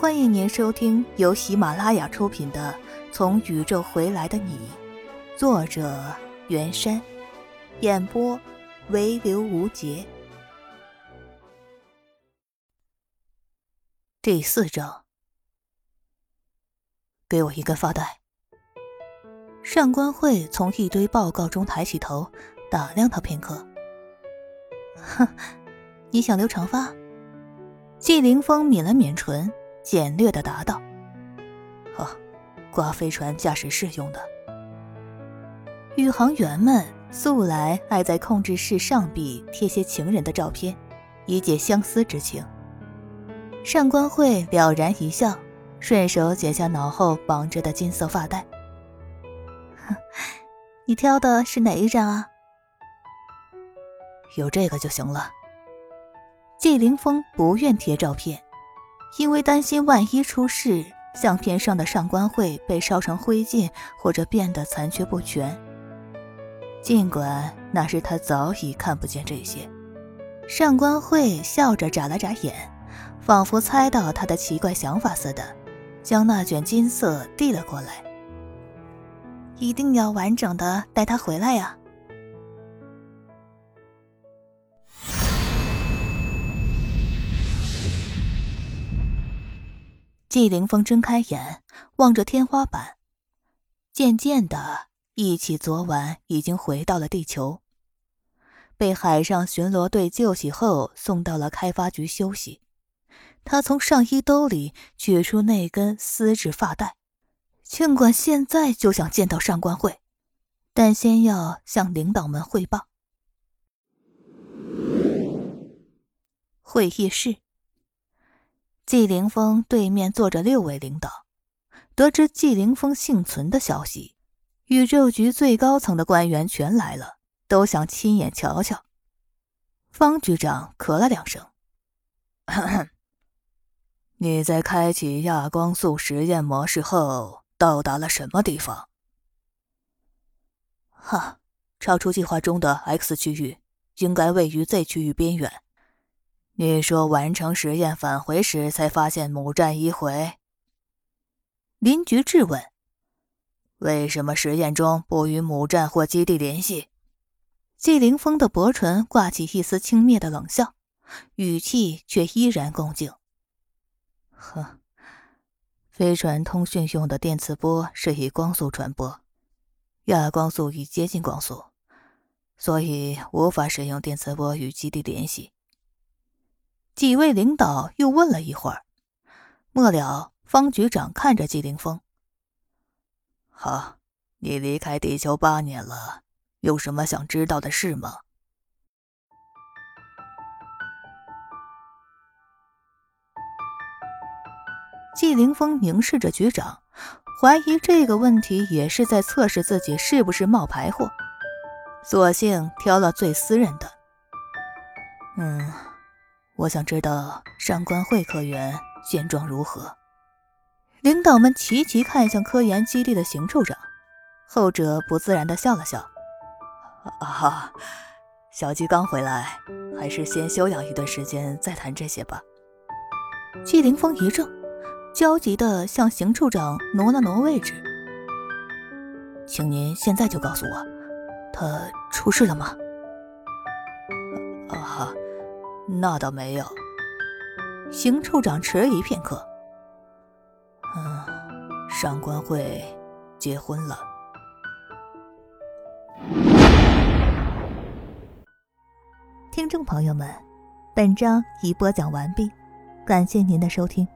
欢迎您收听由喜马拉雅出品的《从宇宙回来的你》，作者袁山，演播唯刘无节。第四章，给我一根发带。上官慧从一堆报告中抬起头，打量他片刻。哼，你想留长发？季凌风抿了抿唇。简略的答道：“哦，挂飞船驾驶室用的。宇航员们素来爱在控制室上壁贴些情人的照片，以解相思之情。”上官慧了然一笑，顺手解下脑后绑着的金色发带。“你挑的是哪一张啊？”“有这个就行了。”季凌风不愿贴照片。因为担心万一出事，相片上的上官慧被烧成灰烬，或者变得残缺不全。尽管那时他早已看不见这些，上官慧笑着眨了眨眼，仿佛猜到他的奇怪想法似的，将那卷金色递了过来。一定要完整的带他回来呀！季凌风睁开眼，望着天花板，渐渐的忆起昨晚已经回到了地球，被海上巡逻队救起后送到了开发局休息。他从上衣兜里取出那根丝质发带，尽管现在就想见到上官慧，但先要向领导们汇报。会议室。季凌风对面坐着六位领导，得知季凌风幸存的消息，宇宙局最高层的官员全来了，都想亲眼瞧瞧。方局长咳了两声：“ 你在开启亚光速实验模式后，到达了什么地方？”“哈，超出计划中的 X 区域，应该位于 Z 区域边缘。”你说完成实验返回时才发现母站已毁。林局质问：“为什么实验中不与母站或基地联系？”季凌风的薄唇挂起一丝轻蔑的冷笑，语气却依然恭敬：“呵，飞船通讯用的电磁波是以光速传播，亚光速已接近光速，所以无法使用电磁波与基地联系。”几位领导又问了一会儿，末了，方局长看着季凌风：“好，你离开地球八年了，有什么想知道的事吗？”季凌风凝视着局长，怀疑这个问题也是在测试自己是不是冒牌货，索性挑了最私人的。嗯。我想知道上官慧科员现状如何。领导们齐齐看向科研基地的邢处长，后者不自然的笑了笑：“啊哈，小季刚回来，还是先休养一段时间再谈这些吧。”季凌风一怔，焦急的向邢处长挪了挪位置：“请您现在就告诉我，他出事了吗？”那倒没有。邢处长迟疑片刻，嗯，上官慧结婚了。听众朋友们，本章已播讲完毕，感谢您的收听。